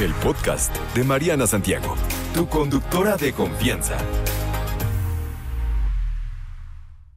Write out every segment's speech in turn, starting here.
el podcast de Mariana Santiago, tu conductora de confianza.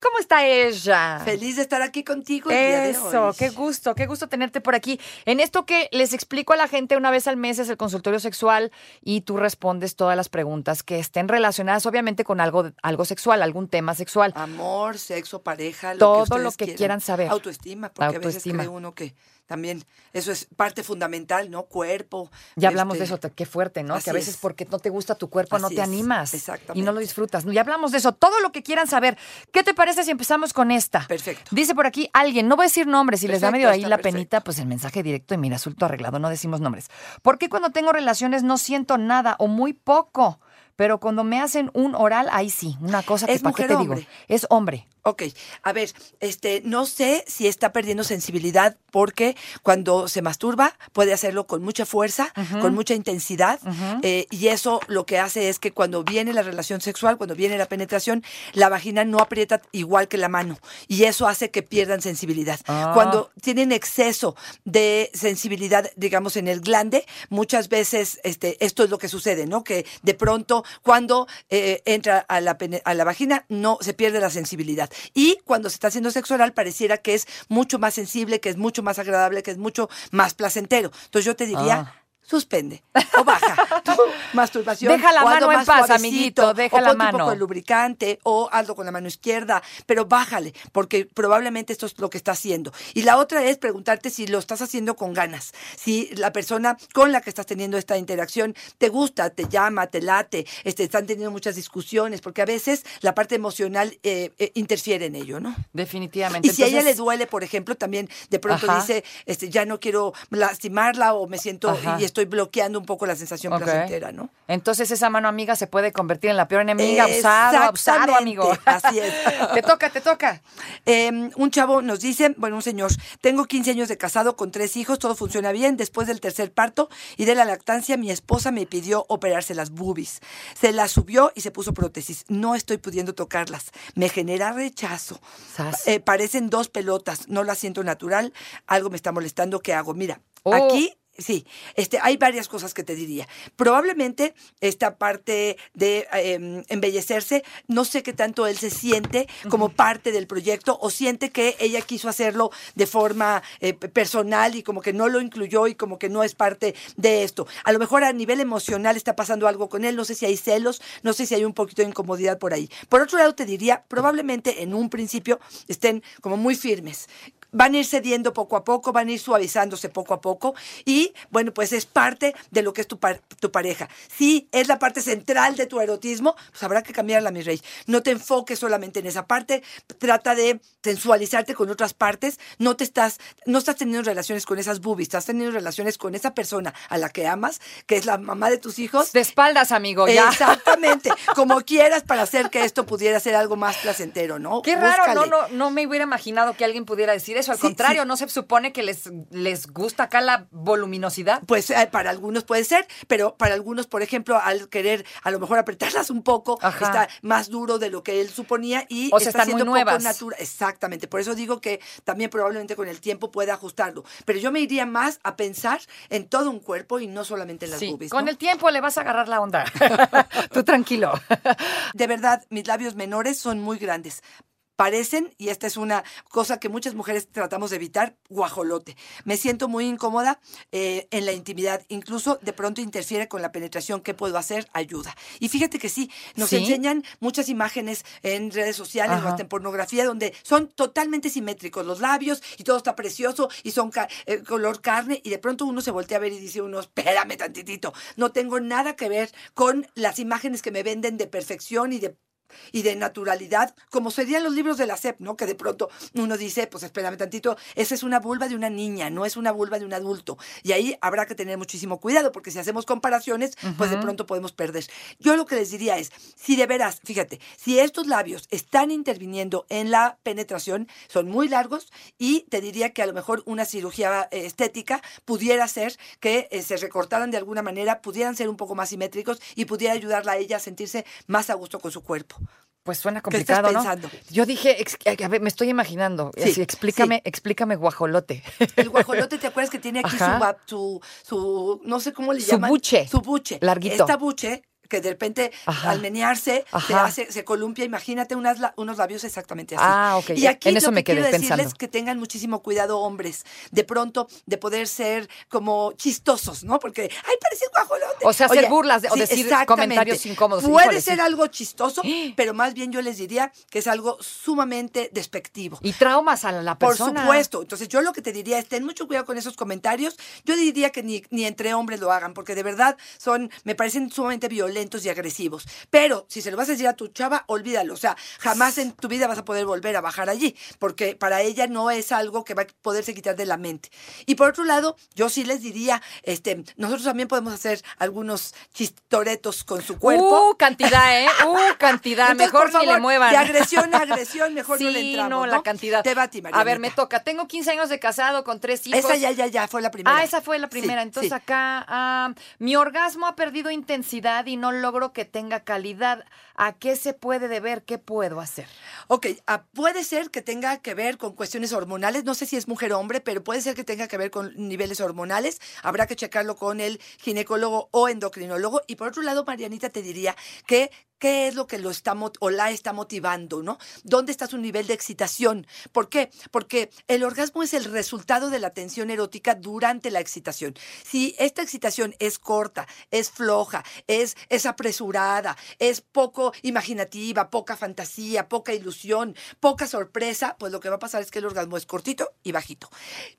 ¿Cómo está ella? Feliz de estar aquí contigo. El día de Eso, hoy. qué gusto, qué gusto tenerte por aquí. En esto que les explico a la gente una vez al mes es el consultorio sexual y tú respondes todas las preguntas que estén relacionadas obviamente con algo, algo sexual, algún tema sexual. Amor, sexo, pareja, lo Todo que lo que quieran saber. Autoestima, porque Autoestima. a veces cree uno que también eso es parte fundamental, ¿no? Cuerpo. Ya hablamos de este, eso, qué fuerte, ¿no? así que a veces es. porque no te gusta tu cuerpo no te es, animas y exactamente. no lo disfrutas. Ya hablamos de eso, todo lo que quieran saber. ¿Qué te parece si empezamos con esta? Perfecto. Dice por aquí alguien, no voy a decir nombres, si les da medio ahí la perfecto. penita, pues el mensaje directo y mira, asunto arreglado, no decimos nombres. ¿Por qué cuando tengo relaciones no siento nada o muy poco? Pero cuando me hacen un oral, ahí sí, una cosa que ¿Es para qué te digo. Es hombre. Ok, a ver, este, no sé si está perdiendo sensibilidad porque cuando se masturba puede hacerlo con mucha fuerza, con mucha intensidad, eh, y eso lo que hace es que cuando viene la relación sexual, cuando viene la penetración, la vagina no aprieta igual que la mano, y eso hace que pierdan sensibilidad. Ah. Cuando tienen exceso de sensibilidad, digamos, en el glande, muchas veces este, esto es lo que sucede, ¿no? Que de pronto, cuando eh, entra a la, a la vagina, no se pierde la sensibilidad. Y cuando se está haciendo sexo oral, pareciera que es mucho más sensible, que es mucho más agradable, que es mucho más placentero. Entonces yo te diría. Ah. Suspende o baja tu masturbación. Deja la o mano en más paz, amiguito, deja o la un mano. poco de lubricante o hazlo con la mano izquierda, pero bájale, porque probablemente esto es lo que está haciendo. Y la otra es preguntarte si lo estás haciendo con ganas, si la persona con la que estás teniendo esta interacción te gusta, te llama, te late, este, están teniendo muchas discusiones, porque a veces la parte emocional eh, eh, interfiere en ello, ¿no? Definitivamente. Y si a ella le duele, por ejemplo, también de pronto Ajá. dice, este, ya no quiero lastimarla o me siento Ajá. y estoy bloqueando un poco la sensación Ok. placentera, ¿no? Entonces esa mano amiga se puede convertir en la peor enemiga. Abusado, abusado, amigo. así es. te toca, te toca. Eh, un chavo nos dice, bueno, un señor, tengo 15 años de casado con tres hijos, todo funciona bien. Después del tercer parto y de la lactancia, mi esposa me pidió operarse las boobies. Se las subió y se puso prótesis. No estoy pudiendo tocarlas. Me genera rechazo. Eh, parecen dos pelotas. No las siento natural. Algo me está molestando. ¿Qué hago? Mira, Oh. aquí Sí, este, hay varias cosas que te diría. Probablemente esta parte de eh, embellecerse, no sé qué tanto él se siente como parte del proyecto o siente que ella quiso hacerlo de forma eh, personal y como que no lo incluyó y como que no es parte de esto. A lo mejor a nivel emocional está pasando algo con él, no sé si hay celos, no sé si hay un poquito de incomodidad por ahí. Por otro lado, te diría, probablemente en un principio estén como muy firmes van a ir cediendo poco a poco, van a ir suavizándose poco a poco y bueno, pues es parte de lo que es tu, par- tu pareja. Si es la parte central de tu erotismo, pues habrá que cambiarla, mi rey. No te enfoques solamente en esa parte, trata de sensualizarte con otras partes, no te estás, no estás teniendo relaciones con esas boobies, estás teniendo relaciones con esa persona a la que amas, que es la mamá de tus hijos. De espaldas, amigo, ya. Exactamente, como quieras para hacer que esto pudiera ser algo más placentero, ¿no? Qué raro, no, no, no me hubiera imaginado que alguien pudiera decir eso. Al Sí, contrario, sí. no se supone que les, les gusta acá la voluminosidad. Pues eh, para algunos puede ser, pero para algunos, por ejemplo, al querer a lo mejor apretarlas un poco, Ajá. está más duro de lo que él suponía y O sea, está están muy siendo poco nuevas. natural. Exactamente, por eso digo que también probablemente con el tiempo puede ajustarlo. Pero yo me iría más a pensar en todo un cuerpo y no solamente en las Sí, boobies. con el tiempo le vas a agarrar la onda. Tú tranquilo. De verdad, mis labios menores son muy grandes. Parecen, y esta es una cosa que muchas mujeres tratamos de evitar, guajolote. Me siento muy incómoda eh, en la intimidad. Incluso de pronto interfiere con la penetración. ¿Qué puedo hacer? Ayuda. Y fíjate que sí, nos ¿Sí? enseñan muchas imágenes en redes sociales Ajá. o hasta en pornografía donde son totalmente simétricos los labios y todo está precioso y son ca- eh, color carne y de pronto uno se voltea a ver y dice uno, espérame tantitito, no tengo nada que ver con las imágenes que me venden de perfección y de y de naturalidad, como serían los libros de la SEP, ¿no? Que de pronto uno dice, pues espérame tantito, esa es una vulva de una niña, no es una vulva de un adulto. Y ahí habrá que tener muchísimo cuidado, porque si hacemos comparaciones, pues de pronto podemos perder. Yo lo que les diría es, si de veras, fíjate, si estos labios están interviniendo en la penetración, son muy largos y te diría que a lo mejor una cirugía eh, estética pudiera ser que eh, se recortaran de alguna manera, pudieran ser un poco más simétricos y pudiera ayudarla a ella a sentirse más a gusto con su cuerpo. Pues suena ¿Qué estás complicado, ¿no? Yo dije, ex- a ver, me estoy imaginando. Sí, Así, explícame, explícame guajolote. El guajolote, ¿te acuerdas que tiene aquí su, su, su, no sé cómo le Su llaman? buche. Su buche. Larguito. Esta buche que de repente Ajá. al menearse se Ajá. hace, se columpia, imagínate unas, unos labios exactamente así. Ah, ok, Y aquí en eso me quiero decirles que tengan muchísimo cuidado hombres, de pronto de poder ser como chistosos, ¿no? Porque, ay, parece guajolote. O sea, hacer burlas de- o decir comentarios incómodos. Puede Híjole, ser sí. algo chistoso, pero más bien yo les diría que es algo sumamente despectivo. Y traumas a la Por persona. supuesto. Entonces, yo lo que te diría es ten mucho cuidado con esos comentarios. Yo diría que ni, ni entre hombres lo hagan, porque de verdad son, me parecen sumamente violentos y agresivos. Pero si se lo vas a decir a tu chava, olvídalo. O sea, jamás en tu vida vas a poder volver a bajar allí, porque para ella no es algo que va a poderse quitar de la mente. Y por otro lado, yo sí les diría, este, nosotros también podemos hacer algunos chistoretos con su cuerpo. Uh, cantidad, ¿eh? Uh, cantidad. Entonces, mejor por ni le favor, muevan. De agresión a agresión, mejor no le entramos. no, ¿no? la cantidad. Te va a ti, A ver, me Marianita. toca. Tengo 15 años de casado con tres hijos. Esa ya, ya, ya fue la primera. Ah, esa fue la Sí, primera. Entonces sí. acá, ah, mi orgasmo ha perdido intensidad y no logro que tenga calidad. ¿A qué se puede deber? ¿Qué puedo hacer? Ok, ah, puede ser que tenga que ver con cuestiones hormonales, no sé si es mujer o hombre, pero puede ser que tenga que ver con niveles hormonales. Habrá que checarlo con el ginecólogo o endocrinólogo. Y por otro lado, Marianita te diría que qué es lo que lo está o la está motivando, ¿no? ¿Dónde está su nivel de excitación? ¿Por qué? Porque el orgasmo es el resultado de la tensión erótica durante la excitación. Si esta excitación es corta, es floja, es, es apresurada, es poco imaginativa, poca fantasía, poca ilusión, poca sorpresa, pues lo que va a pasar es que el orgasmo es cortito y bajito.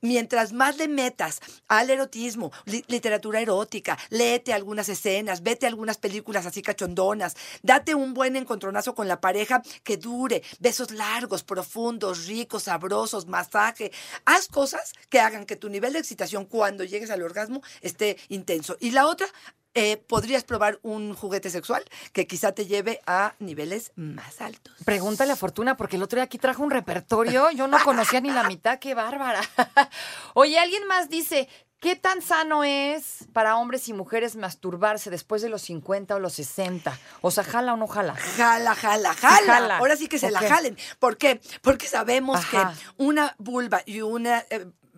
Mientras más le metas al erotismo, li- literatura erótica, léete algunas escenas, vete algunas películas así cachondonas, date un buen encontronazo con la pareja que dure, besos largos, profundos, ricos, sabrosos, masaje. Haz cosas que hagan que tu nivel de excitación cuando llegues al orgasmo esté intenso. Y la otra, eh, podrías probar un juguete sexual que quizá te lleve a niveles más altos. Pregúntale a Fortuna, porque el otro día aquí trajo un repertorio. Yo no conocía ni la mitad, qué bárbara. Oye, alguien más dice, ¿qué tan sano es para hombres y mujeres masturbarse después de los 50 o los 60? O sea, jala o no jala. Jala, jala, jala. Jala. Ahora sí que se la jalen. ¿Por qué? Porque sabemos Ajá. que una vulva y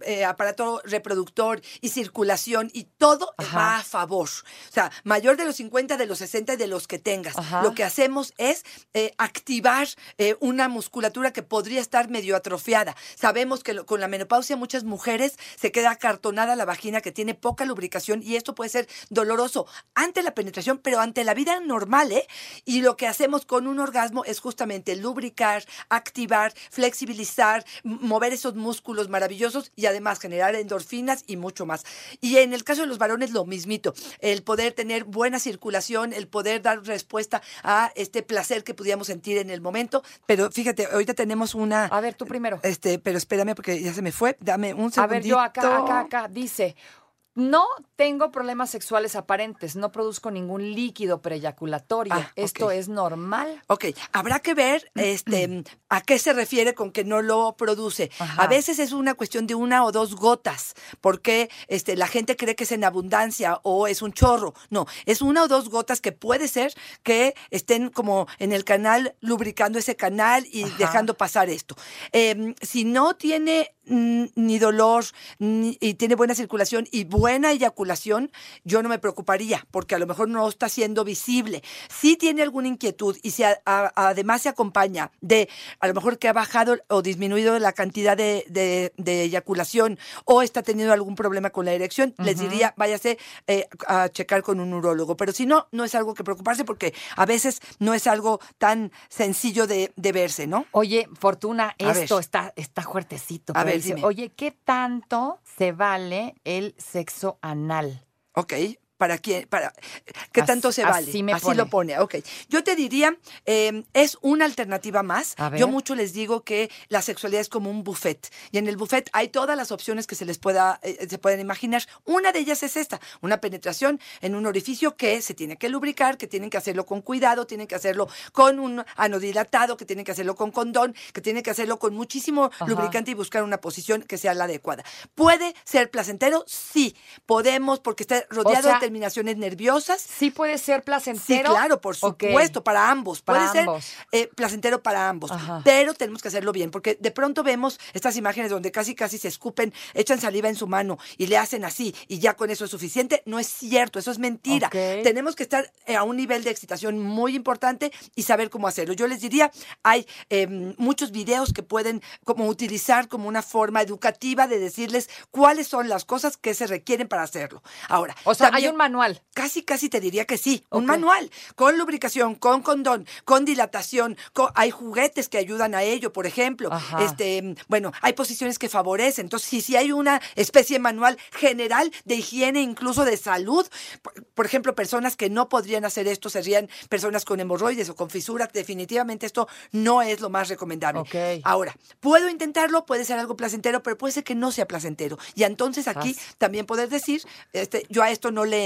un aparato reproductor y circulación y todo Ajá. va a favor. O sea, mayor de los 50, de los 60 y de los que tengas. Ajá. Lo que hacemos es eh, activar eh, una musculatura que podría estar medio atrofiada. Sabemos que lo- con la menopausia muchas mujeres se queda acartonada la vagina que tiene poca lubricación y esto puede ser doloroso ante la penetración, pero ante la vida normal, ¿eh? Y lo que hacemos con un orgasmo es justamente lubricar, activar, flexibilizar, mover esos músculos maravillosos y además generar endorfinas y mucho más. Y en el caso de los varones lo mismito, el poder tener buena circulación, el poder dar respuesta a este placer que pudiéramos sentir en el momento. Pero fíjate, ahorita tenemos una... A ver, tú primero. Este, pero espérame porque ya se me fue. Dame un segundito. A ver, yo acá, acá, acá. Dice, no tengo problemas sexuales aparentes, no produzco ningún líquido preeyaculatorio. Ah, ¿Esto es normal? Ok, habrá que ver este, a qué se refiere con que no lo produce. Ajá. A veces es una cuestión de una o dos gotas, porque este, la gente cree que es en abundancia o es un chorro. No, es una o dos gotas que puede ser que estén como en el canal, lubricando ese canal y Ajá. dejando pasar esto. Em, si no tiene mm, ni dolor ni- y tiene buena circulación y buena eyaculación, yo no me preocuparía, porque a lo mejor no está siendo visible. Si tiene alguna inquietud y si a- a- además se acompaña de a lo mejor que ha bajado o disminuido la cantidad de, de- de eyaculación o está teniendo algún problema con la erección, les diría, váyase eh, a checar con un urólogo. Pero si no, no es algo que preocuparse porque a veces no es algo tan sencillo de, de verse, ¿no? Oye, Fortuna, A esto ver. está, está fuertecito. A pero ver, dice, dime. Oye, ¿qué tanto se vale el sexo anal? Ok, ¿para quién? Para, ¿Qué Así- tanto se vale? así me así pone. lo pone, ok. Yo te diría, eh, es una alternativa más. Yo mucho les digo que la sexualidad es como un buffet. Y en el buffet hay todas las opciones que se les pueda, eh, se pueden imaginar. Una de ellas es esta, una penetración en un orificio que se tiene que lubricar, que tienen que hacerlo con cuidado, tienen que hacerlo con un anodilatado, que tienen que hacerlo con condón, que tienen que hacerlo con muchísimo Ajá. lubricante y buscar una posición que sea la adecuada. ¿Puede ser placentero? Sí, podemos, porque está rodeado sea, de terminaciones nerviosas. Sí puede ser Sí, placentero. claro, por supuesto, para ambos. Para Puede ambos. ser eh, placentero para ambos, Ajá. pero tenemos que hacerlo bien, porque de pronto vemos estas imágenes donde casi casi se escupen, echan saliva en su mano y le hacen así y ya con eso es suficiente. No es cierto, eso es mentira. Tenemos que estar eh, a un nivel de excitación muy importante y saber cómo hacerlo. Yo les diría, hay eh, muchos videos que pueden como utilizar como una forma educativa de decirles cuáles son las cosas que se requieren para hacerlo. Ahora, O sea, hay también- un manual. Casi, casi te diría que sí. Un manual con lubricación, con condón, con dilatación. con- hay juguetes que ayudan a ello, por ejemplo. Ajá. Este, bueno, hay posiciones que favorecen. Entonces, si, si hay una especie de manual general de higiene, incluso de salud, por, por ejemplo, personas que no podrían hacer esto serían personas con hemorroides o con fisuras. Definitivamente esto no es lo más recomendable. Ok. Ahora, puedo intentarlo, puede ser algo placentero, pero puede ser que no sea placentero. Y entonces aquí también poder decir, este, yo a esto no le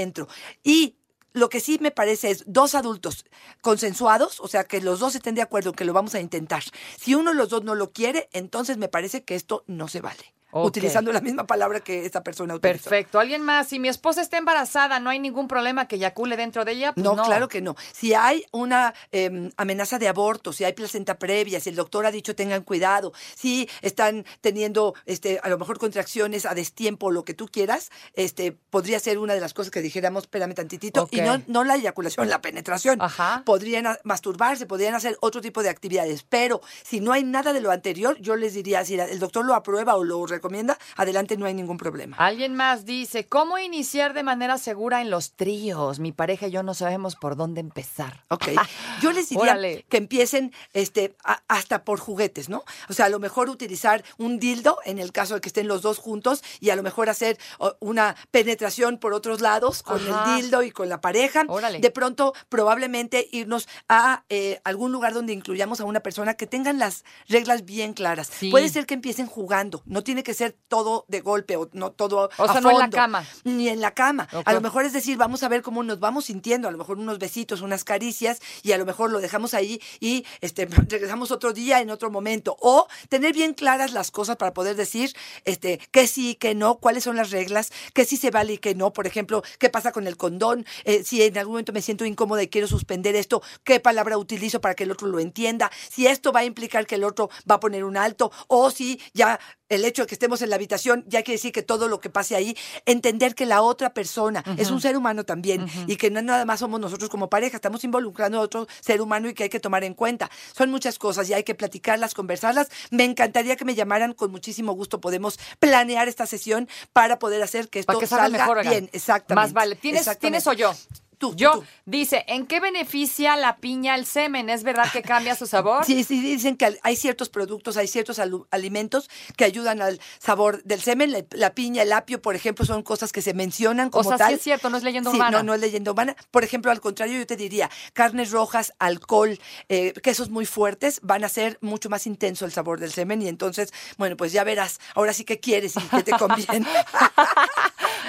Y lo que sí me parece es dos adultos consensuados, o sea, que los dos estén de acuerdo que lo vamos a intentar. Si uno de los dos no lo quiere, entonces me parece que esto no se vale. Utilizando la misma palabra que esta persona utilizó. Perfecto. ¿Alguien más? Si mi esposa está embarazada, ¿no hay ningún problema que eyacule dentro de ella? Pues No, claro que no. Si hay una eh, amenaza de aborto, si hay placenta previa, si el doctor ha dicho tengan cuidado, si están teniendo este, a lo mejor contracciones a destiempo, lo que tú quieras, este, podría ser una de las cosas que dijéramos, espérame tantitito, y no, no la eyaculación, la penetración. Ajá. Podrían masturbarse, podrían hacer otro tipo de actividades, pero si no hay nada de lo anterior, yo les diría, si el doctor lo aprueba o lo recomienda, adelante no hay ningún problema. Alguien más dice, ¿cómo iniciar de manera segura en los tríos? Mi pareja y yo no sabemos por dónde empezar. Ok. Yo les diría Órale. que empiecen este, a- hasta por juguetes, ¿no? O sea, a lo mejor utilizar un dildo en el caso de que estén los dos juntos y a lo mejor hacer una penetración por otros lados con Ajá. el dildo y con la pareja. Órale. De pronto, probablemente irnos a eh, algún lugar donde incluyamos a una persona que tengan las reglas bien claras. Sí. Puede ser que empiecen jugando, no tiene que ser todo de golpe o no todo O a sea, no en la cama. Ni en la cama. A lo mejor es decir, vamos a ver cómo nos vamos sintiendo, a lo mejor unos besitos, unas caricias, y a lo mejor lo dejamos ahí y este, regresamos otro día en otro momento. O tener bien claras las cosas para poder decir este, que sí, que no, cuáles son las reglas, que sí se vale y que no. Por ejemplo, qué pasa con el condón, Eh, si en algún momento me siento incómoda y quiero suspender esto, qué palabra utilizo para que el otro lo entienda, si esto va a implicar que el otro va a poner un alto, o si ya el hecho de que estemos en la habitación ya quiere decir que todo lo que pase ahí, entender que la otra persona es un ser humano también y que no nada más somos nosotros como pareja, estamos involucrando a otro ser humano y que hay que tomar en cuenta. Son muchas cosas y hay que platicarlas, conversarlas. Me encantaría que me llamaran, con muchísimo gusto podemos planear esta sesión para poder hacer que esto que salga mejor. bien. Exactamente. Más vale. ¿Tienes, Exactamente. ¿Tienes o yo? Tú, Yo. tú. Dice, ¿en qué beneficia la piña el semen? ¿Es verdad que cambia su sabor? Sí, sí, dicen que hay ciertos productos, hay ciertos alimentos que ayudan al sabor del semen. La, la piña, el apio, por ejemplo, son cosas que se mencionan O como sea, tal. sí es cierto, no es leyenda Sí. No, no es leyenda urbana. Por ejemplo, al contrario, yo te diría, carnes rojas, alcohol, eh, quesos muy fuertes van a hacer mucho más intenso el sabor del semen y entonces, bueno, pues ya verás, ahora sí que quieres y que te conviene.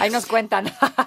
Ahí nos cuentan.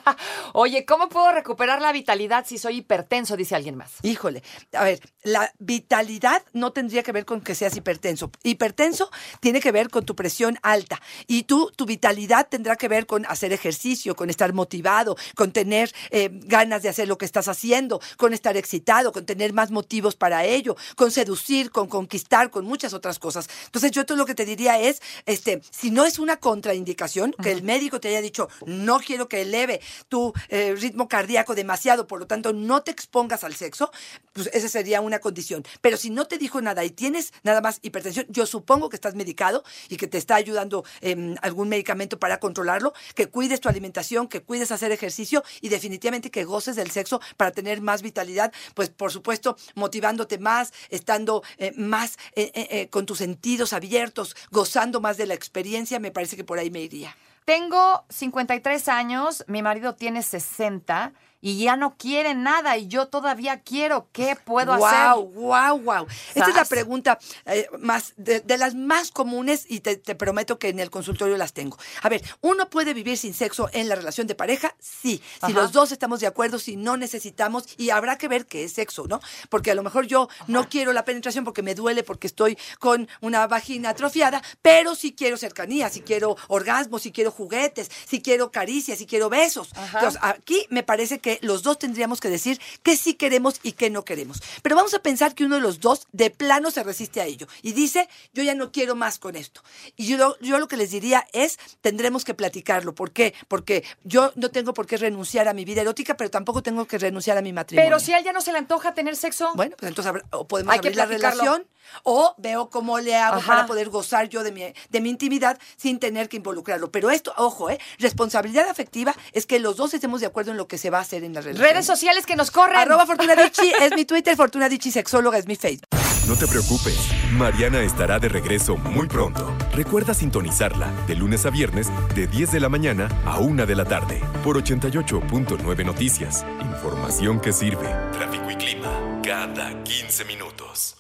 Oye, ¿cómo puedo recuperar la vitalidad si soy hipertenso? Dice alguien más. Híjole, a ver, la vitalidad no tendría que ver con que seas hipertenso. Hipertenso tiene que ver con tu presión alta y tú, tu vitalidad tendrá que ver con hacer ejercicio, con estar motivado, con tener eh, ganas de hacer lo que estás haciendo, con estar excitado, con tener más motivos para ello, con seducir, con conquistar, con muchas otras cosas. Entonces yo todo lo que te diría es, este, si no es una contraindicación, que el médico te haya dicho, no quiero que eleve tu eh, ritmo cardíaco demasiado, por lo tanto no te expongas al sexo, pues esa sería una condición. Pero si no te dijo nada y tienes nada más hipertensión, yo supongo que estás medicado y que te está ayudando em, algún medicamento para controlarlo, que cuides tu alimentación, que cuides hacer ejercicio y definitivamente que goces del sexo para tener más vitalidad, pues por supuesto motivándote más, estando eh, más eh, con tus sentidos abiertos, gozando más de la experiencia, me parece que por ahí me iría. Tengo 53 años, mi marido tiene 60 y ya no quiere nada y yo todavía quiero. ¿Qué puedo wow, hacer? Wow, wow, Esta es la pregunta eh, más de, de las más comunes y te, te prometo que en el consultorio las tengo. A ver, ¿uno puede vivir sin sexo en la relación de pareja? Sí. Si los dos estamos de acuerdo, si no necesitamos, y habrá que ver qué es sexo, ¿no? Porque a lo mejor yo no quiero la penetración porque me duele, porque estoy con una vagina atrofiada, pero sí quiero cercanía, si quiero orgasmos, si quiero juguetes, si quiero caricias, si quiero besos. Ajá. Entonces, aquí me parece que los dos tendríamos que decir qué sí queremos y qué no queremos. Pero vamos a pensar que uno de los dos de plano se resiste a ello y dice, yo ya no quiero más con esto. Y yo, lo- yo lo que les diría es, tendremos que platicarlo. ¿Por qué? Porque yo no tengo por qué renunciar a mi vida erótica, pero tampoco tengo que renunciar a mi matrimonio. Pero si a él ya no se le antoja tener sexo. Bueno, pues entonces o podemos Hay que abrir la relación o veo cómo le hago Ajá. para poder gozar yo de mi, de mi intimidad sin tener que involucrarlo. Pero esto, ojo, ¿eh? responsabilidad afectiva es que los dos estemos de acuerdo en lo que se va a hacer en. Redes sociales que nos corren. Arroba Fortuna Dicci es mi Twitter, Fortuna Dicci Sexóloga es mi Facebook. No te preocupes, Mariana estará de regreso muy pronto. Recuerda sintonizarla de lunes a viernes de 10 de la mañana a 1 de la tarde por 88.9 Noticias. Información que sirve. Tráfico y clima cada 15 minutos.